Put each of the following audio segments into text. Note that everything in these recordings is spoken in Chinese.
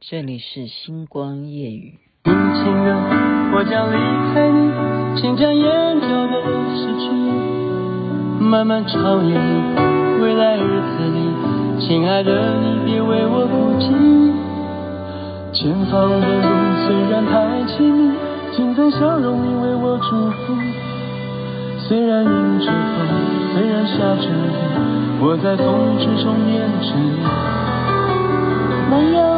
这里是星光夜雨。轻轻的，我将离开你，请将眼角的泪拭去。慢慢长夜里，未来日子里，亲爱的你别为我孤寂。前方的路虽然太凄迷，请在笑容里为我祝福。虽然迎着风，虽然下着雨，我在风之中念着你。没有。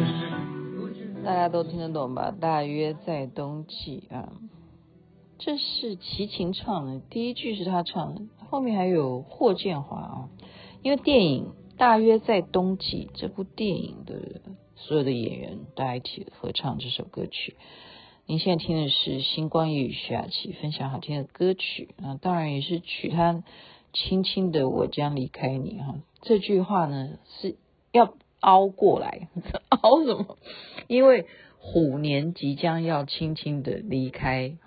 大家都听得懂吧？大约在冬季啊，这是齐秦唱的，第一句是他唱的，后面还有霍建华啊。因为电影《大约在冬季》这部电影的所有的演员大家一起合唱这首歌曲。您现在听的是星光夜语徐雅琪分享好听的歌曲啊，当然也是取他轻轻的我将离开你哈。这句话呢是要。凹过来，凹什么？因为虎年即将要轻轻的离开，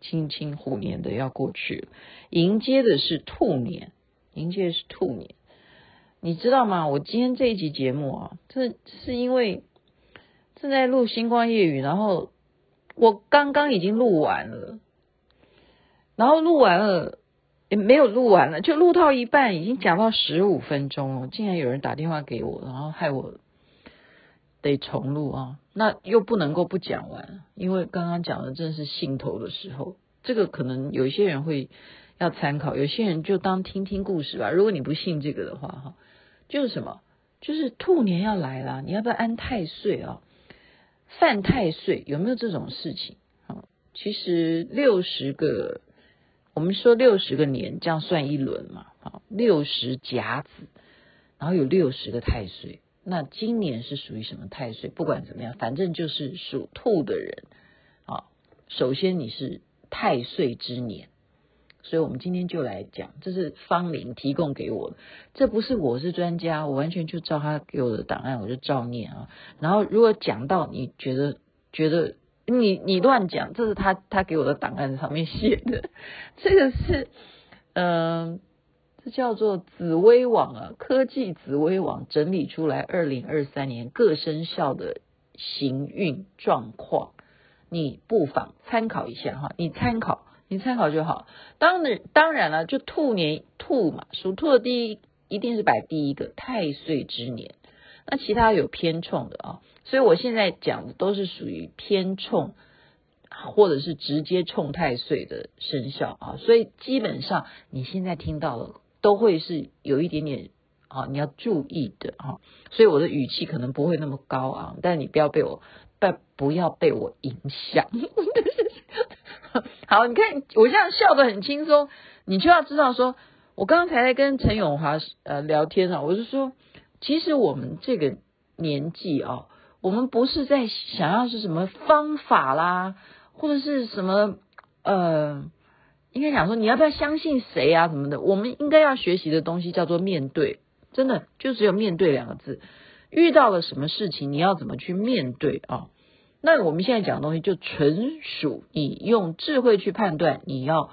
轻轻虎年的要过去了，迎接的是兔年，迎接的是兔年。你知道吗？我今天这一集节目啊，这是因为正在录星光夜语，然后我刚刚已经录完了，然后录完了。也没有录完了，就录到一半，已经讲到十五分钟了。竟然有人打电话给我，然后害我得重录啊！那又不能够不讲完，因为刚刚讲的正是兴头的时候。这个可能有些人会要参考，有些人就当听听故事吧。如果你不信这个的话，哈，就是什么？就是兔年要来了，你要不要安太岁啊？犯太岁有没有这种事情？啊，其实六十个。我们说六十个年，这样算一轮嘛？好，六十甲子，然后有六十个太岁。那今年是属于什么太岁？不管怎么样，反正就是属兔的人啊。首先你是太岁之年，所以我们今天就来讲，这是方林提供给我的，这不是我是专家，我完全就照他给我的档案，我就照念啊。然后如果讲到你觉得觉得。你你乱讲，这是他他给我的档案上面写的，这个是嗯、这叫做紫微网啊，科技紫微网整理出来二零二三年各生肖的行运状况，你不妨参考一下哈，你参考你参考就好。当然当然了，就兔年兔嘛，属兔的第一一定是摆第一个太岁之年。那其他有偏冲的啊，所以我现在讲的都是属于偏冲，或者是直接冲太岁的生肖啊，所以基本上你现在听到的都会是有一点点啊，你要注意的啊，所以我的语气可能不会那么高昂，但你不要被我，不不要被我影响。好，你看我这样笑得很轻松，你就要知道说，我刚才跟陈永华呃聊天啊，我是说。其实我们这个年纪啊，我们不是在想要是什么方法啦，或者是什么呃，应该讲说你要不要相信谁啊什么的。我们应该要学习的东西叫做面对，真的就只有面对两个字。遇到了什么事情，你要怎么去面对啊？那我们现在讲的东西就纯属你用智慧去判断，你要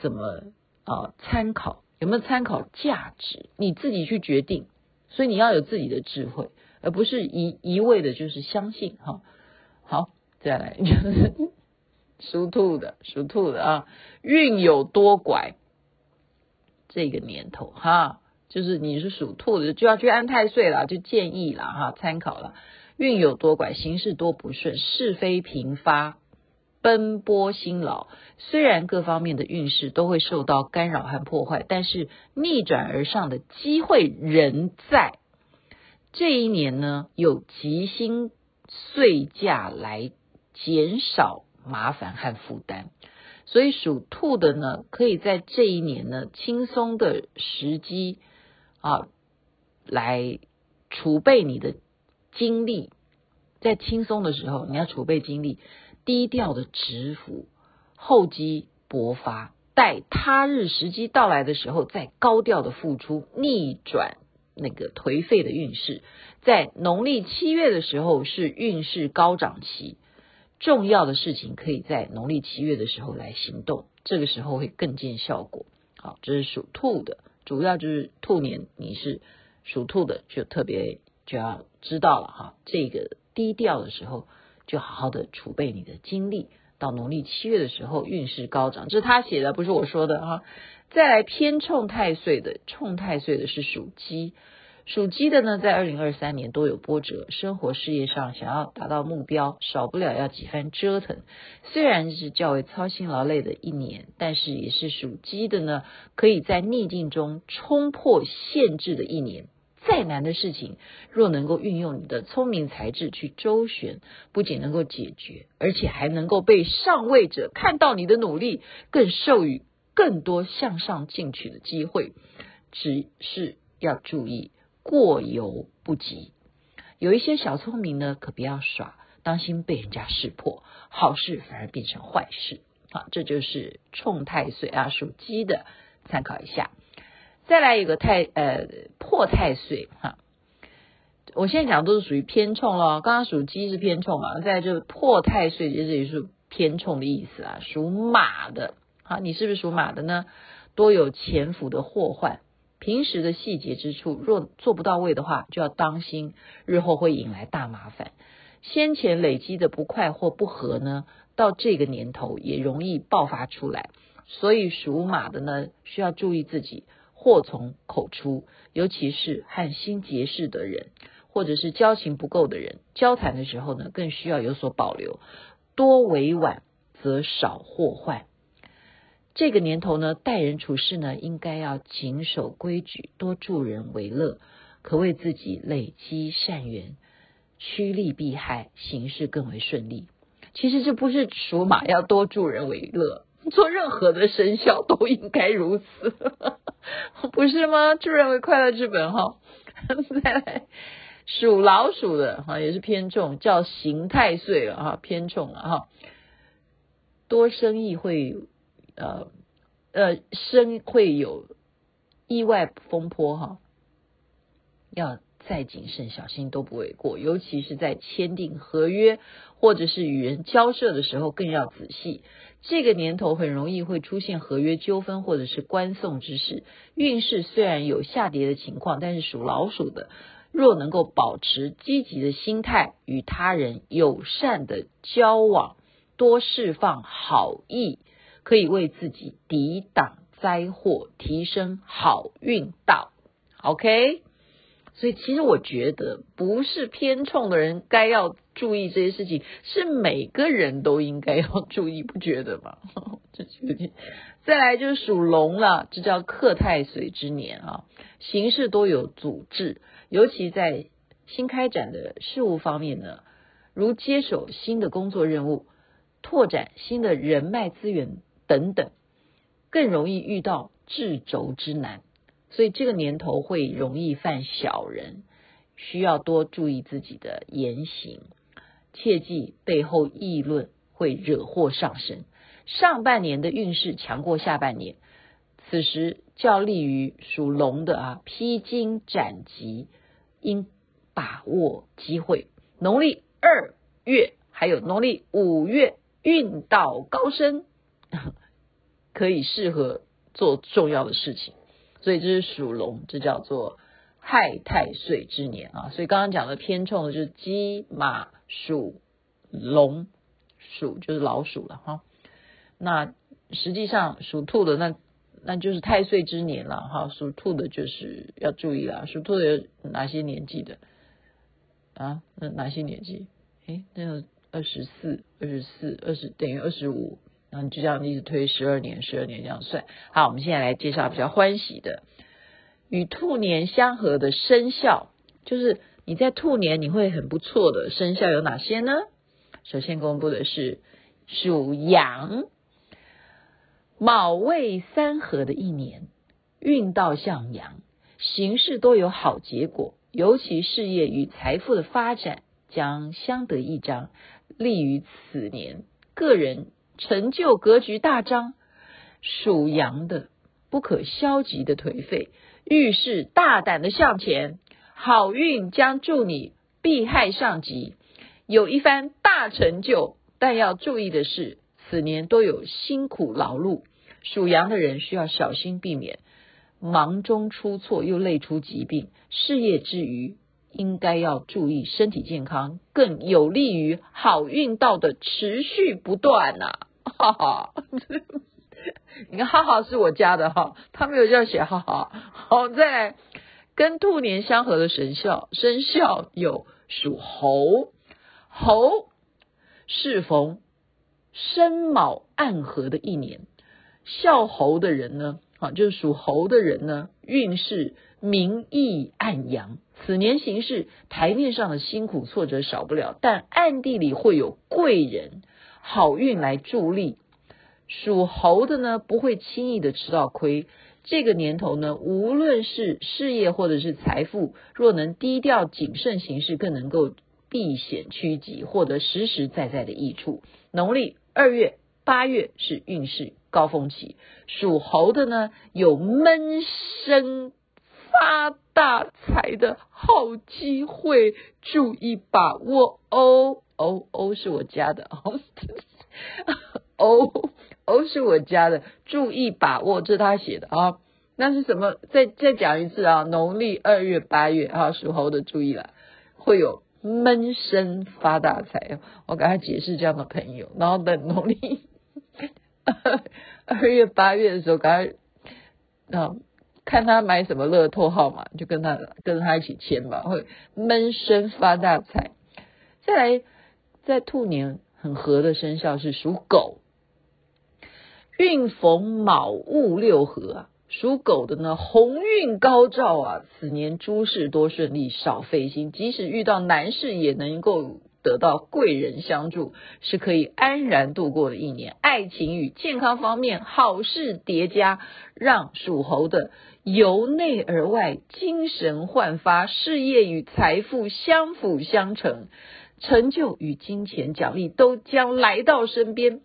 怎么啊参考，有没有参考价值，你自己去决定。所以你要有自己的智慧，而不是一一味的就是相信哈。好，再来就是 属兔的，属兔的啊，运有多拐。这个年头哈，就是你是属兔的，就要去安太岁了，就建议了哈，参考了。运有多拐，行事多不顺，是非频发，奔波辛劳。虽然各方面的运势都会受到干扰和破坏，但是逆转而上的机会仍在。这一年呢，有吉星岁驾来减少麻烦和负担，所以属兔的呢，可以在这一年呢，轻松的时机啊，来储备你的精力。在轻松的时候，你要储备精力。低调的蛰伏，厚积薄发，待他日时机到来的时候，再高调的付出，逆转那个颓废的运势。在农历七月的时候是运势高涨期，重要的事情可以在农历七月的时候来行动，这个时候会更见效果。好，这是属兔的，主要就是兔年你是属兔的，就特别就要知道了哈，这个低调的时候。就好好的储备你的精力，到农历七月的时候运势高涨，这是他写的，不是我说的哈。再来偏冲太岁的，冲太岁的是属鸡，属鸡的呢，在二零二三年多有波折，生活事业上想要达到目标，少不了要几番折腾。虽然是较为操心劳累的一年，但是也是属鸡的呢，可以在逆境中冲破限制的一年。再难的事情，若能够运用你的聪明才智去周旋，不仅能够解决，而且还能够被上位者看到你的努力，更授予更多向上进取的机会。只是要注意过犹不及，有一些小聪明呢，可不要耍，当心被人家识破，好事反而变成坏事。好，这就是冲太岁啊，属鸡的，参考一下。再来一个太呃破太岁哈，我现在讲都是属于偏冲咯，刚刚属鸡是偏冲嘛，再来就是破太岁，就是也是偏冲的意思啊。属马的，好，你是不是属马的呢？多有潜伏的祸患，平时的细节之处若做不到位的话，就要当心，日后会引来大麻烦。先前累积的不快或不和呢，到这个年头也容易爆发出来，所以属马的呢，需要注意自己。祸从口出，尤其是和心结识的人，或者是交情不够的人，交谈的时候呢，更需要有所保留，多委婉则少祸患。这个年头呢，待人处事呢，应该要谨守规矩，多助人为乐，可为自己累积善缘，趋利避害，行事更为顺利。其实这不是属马要多助人为乐。做任何的生肖都应该如此，不是吗？助人为快乐之本哈。再来，属老鼠的哈也是偏重，叫刑太岁了哈，偏重了哈。多生意会呃呃生会有意外风波哈，要再谨慎小心都不为过，尤其是在签订合约或者是与人交涉的时候更要仔细。这个年头很容易会出现合约纠纷或者是官送之事，运势虽然有下跌的情况，但是属老鼠的若能够保持积极的心态，与他人友善的交往，多释放好意，可以为自己抵挡灾祸，提升好运道。OK。所以，其实我觉得不是偏冲的人该要注意这些事情，是每个人都应该要注意，不觉得吗？这有点。再来就是属龙了，这叫克太岁之年啊，行事多有阻滞，尤其在新开展的事物方面呢，如接手新的工作任务、拓展新的人脉资源等等，更容易遇到制肘之难。所以这个年头会容易犯小人，需要多注意自己的言行，切记背后议论会惹祸上身。上半年的运势强过下半年，此时较利于属龙的啊，披荆斩棘，应把握机会。农历二月还有农历五月运道高升，可以适合做重要的事情。所以这是属龙，这叫做害太岁之年啊。所以刚刚讲的偏冲的就是鸡、马、属、龙，鼠就是老鼠了哈。那实际上属兔的那那就是太岁之年了哈。属兔的就是要注意了，属兔的有哪些年纪的啊？那哪些年纪？诶，那个二十四、二十四、二十等于二十五。然后你就这样一直推十二年，十二年这样算。好，我们现在来介绍比较欢喜的，与兔年相合的生肖，就是你在兔年你会很不错的生肖有哪些呢？首先公布的是属羊，卯未三合的一年，运道向阳，行事都有好结果，尤其事业与财富的发展将相得益彰，利于此年个人成就格局大张。属羊的不可消极的颓废，遇事大胆的向前，好运将助你避害上级，有一番大成就。但要注意的是，此年都有辛苦劳碌，属羊的人需要小心避免忙中出错又累出疾病。事业之余，应该要注意身体健康，更有利于好运道的持续不断呐、啊！哈哈。你看，哈哈是我家的哈，他没有这样写哈哈。好，再来跟兔年相合的生肖，生肖有属猴，猴适逢申卯暗合的一年，肖猴的人呢，啊，就是属猴的人呢，运势明溢暗扬。此年行事台面上的辛苦挫折少不了，但暗地里会有贵人好运来助力。属猴的呢，不会轻易的吃到亏。这个年头呢，无论是事业或者是财富，若能低调谨慎行事，更能够避险趋吉，获得实实在在的益处。农历二月、八月是运势高峰期，属猴的呢，有闷声发大财的好机会，注意把握哦。哦哦，是我家的哦。哦。都是我家的，注意把握，这是他写的啊。那是什么？再再讲一次啊！农历二月、八月啊，属猴的注意了，会有闷声发大财。我给他解释这样的朋友，然后等农历二月、八月的时候，赶快啊，看他买什么乐透号码，就跟他跟他一起签吧，会闷声发大财。再来，在兔年很合的生肖是属狗。运逢卯戊六合啊，属狗的呢，鸿运高照啊，此年诸事多顺利，少费心，即使遇到难事也能够得到贵人相助，是可以安然度过的一年。爱情与健康方面好事叠加，让属猴的由内而外精神焕发，事业与财富相辅相成，成就与金钱奖励都将来到身边。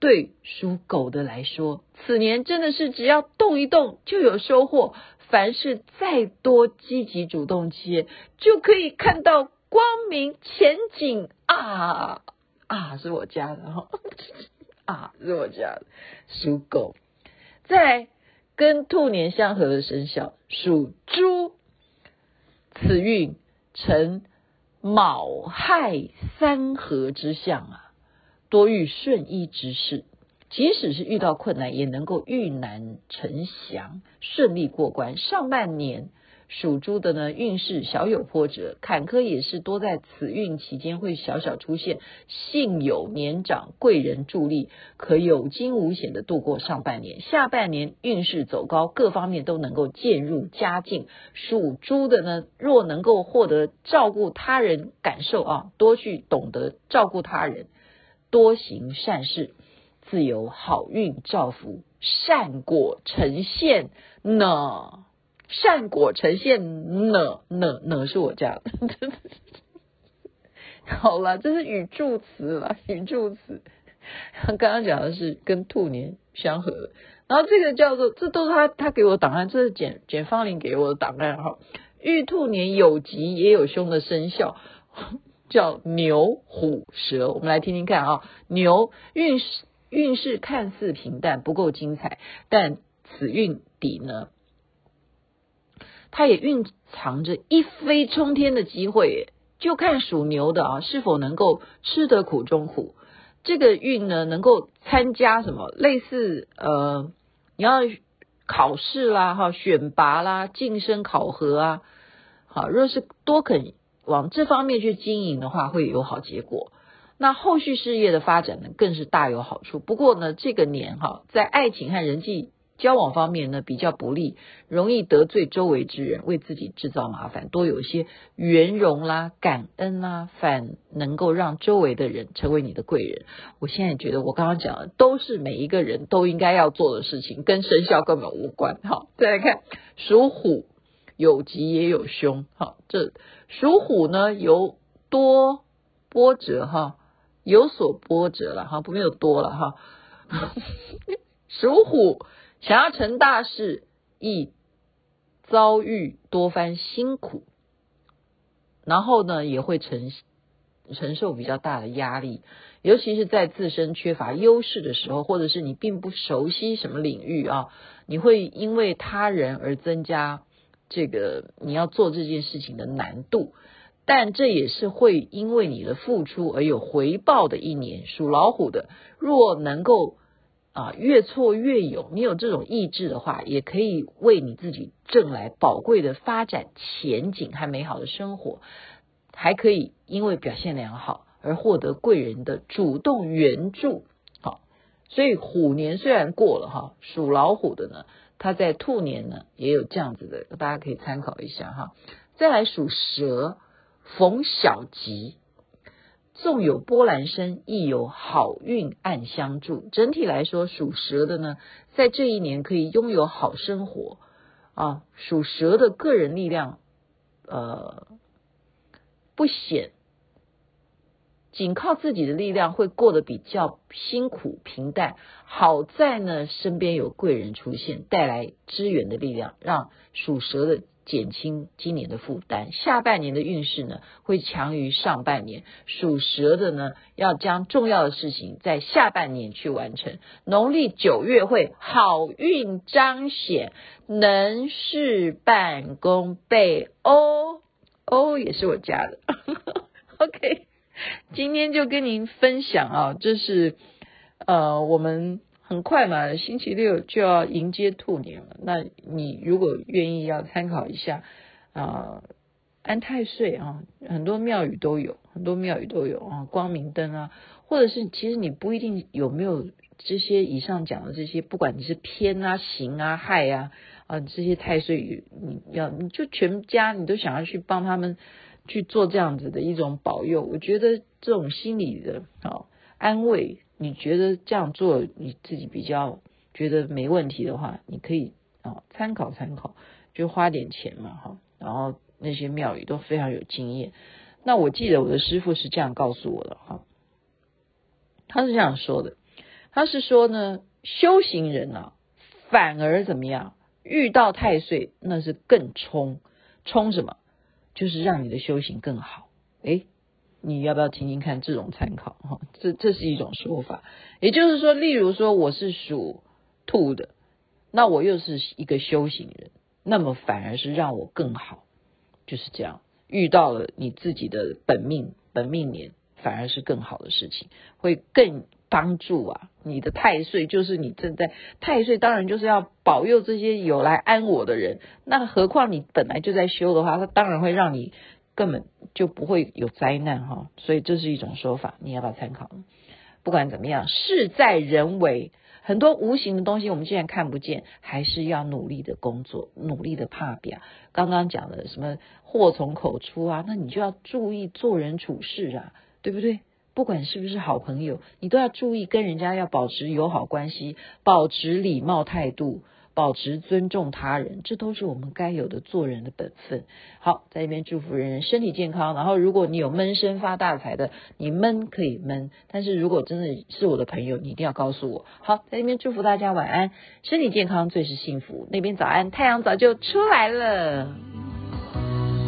对属狗的来说，此年真的是只要动一动就有收获。凡事再多积极主动些，就可以看到光明前景啊啊！是我家的哈 啊，是我家的属狗。再来跟兔年相合的生肖属猪，此运呈卯亥三合之相啊。多遇顺意之事，即使是遇到困难，也能够遇难成祥，顺利过关。上半年属猪的呢，运势小有波折，坎坷也是多在此运期间会小小出现。幸有年长贵人助力，可有惊无险的度过上半年。下半年运势走高，各方面都能够渐入佳境。属猪的呢，若能够获得照顾他人感受啊，多去懂得照顾他人。多行善事，自有好运照拂，善果呈现呢。善果呈现呢呢呢，是我家的。好了，这是语助词了，语助词。刚刚讲的是跟兔年相合，然后这个叫做，这都是他他给我档案，这是简简芳玲给我的档案哈。玉兔年有吉也有凶的生肖。叫牛虎蛇，我们来听听看啊。牛运势运势看似平淡，不够精彩，但此运底呢，它也蕴藏着一飞冲天的机会。就看属牛的啊，是否能够吃得苦中苦。这个运呢，能够参加什么？类似呃，你要考试啦，哈，选拔啦，晋升考核啊。好，若是多肯。往这方面去经营的话，会有好结果。那后续事业的发展呢，更是大有好处。不过呢，这个年哈，在爱情和人际交往方面呢，比较不利，容易得罪周围之人，为自己制造麻烦。多有一些圆融啦、感恩啦，反能够让周围的人成为你的贵人。我现在觉得，我刚刚讲的都是每一个人都应该要做的事情，跟生肖根本无关。好，再来看属虎。有吉也有凶，哈，这属虎呢有多波折哈，有所波折了哈，不没有多了哈。属虎想要成大事，易遭遇多番辛苦，然后呢也会承承受比较大的压力，尤其是在自身缺乏优势的时候，或者是你并不熟悉什么领域啊，你会因为他人而增加这个你要做这件事情的难度。但这也是会因为你的付出而有回报的一年。属老虎的，若能够啊越挫越勇，你有这种意志的话，也可以为你自己挣来宝贵的发展前景和美好的生活，还可以因为表现良好而获得贵人的主动援助。好，所以虎年虽然过了哈，属老虎的呢，他在兔年呢也有这样子的，大家可以参考一下哈。再来属蛇。逢小吉，纵有波澜声，亦有好运暗相助。整体来说，属蛇的呢，在这一年可以拥有好生活啊。属蛇的个人力量，呃，不显，仅靠自己的力量会过得比较辛苦平淡。好在呢，身边有贵人出现，带来支援的力量，让属蛇的。减轻今年的负担，下半年的运势呢会强于上半年。属蛇的呢要将重要的事情在下半年去完成。农历九月会好运彰显，能事半功倍哦哦，也是我家的。OK，今天就跟您分享啊，这是呃我们。很快嘛，星期六就要迎接兔年了。那你如果愿意要参考一下啊、呃，安太岁啊，很多庙宇都有，很多庙宇都有啊，光明灯啊，或者是其实你不一定有没有这些以上讲的这些，不管你是偏啊、刑啊、害啊啊这些太岁，你要你就全家你都想要去帮他们去做这样子的一种保佑，我觉得这种心理的啊安慰。你觉得这样做你自己比较觉得没问题的话，你可以啊参考参考，就花点钱嘛哈。然后那些庙宇都非常有经验。那我记得我的师父是这样告诉我的哈，他是这样说的，他是说呢，修行人啊，反而怎么样？遇到太岁那是更冲，冲什么？就是让你的修行更好。诶你要不要听听看这种参考哈？这这是一种说法，也就是说，例如说我是属兔的，那我又是一个修行人，那么反而是让我更好，就是这样。遇到了你自己的本命本命年，反而是更好的事情，会更帮助啊。你的太岁就是你正在太岁，当然就是要保佑这些有来安我的人。那何况你本来就在修的话，它当然会让你。根本就不会有灾难哈，所以这是一种说法，你要不要参考？不管怎么样，事在人为，很多无形的东西我们既然看不见，还是要努力的工作，努力的怕表。刚刚讲的什么祸从口出啊，那你就要注意做人处事啊，对不对？不管是不是好朋友，你都要注意跟人家要保持友好关系，保持礼貌态度。保持尊重他人，这都是我们该有的做人的本分。好，在这边祝福人人身体健康。然后，如果你有闷声发大财的，你闷可以闷，但是如果真的是我的朋友，你一定要告诉我。好，在这边祝福大家晚安，身体健康最是幸福。那边早安，太阳早就出来了。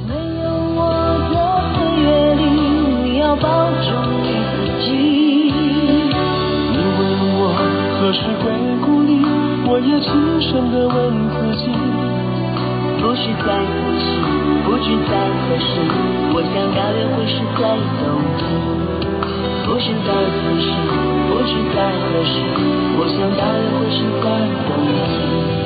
没有我的岁月里，你要保重你自己。你问我何时会故里？我也轻声地问自己，不知在何时，不知在何时，我想大约会是在冬季。不知在何时，不知在何时，我想大约会是在冬季。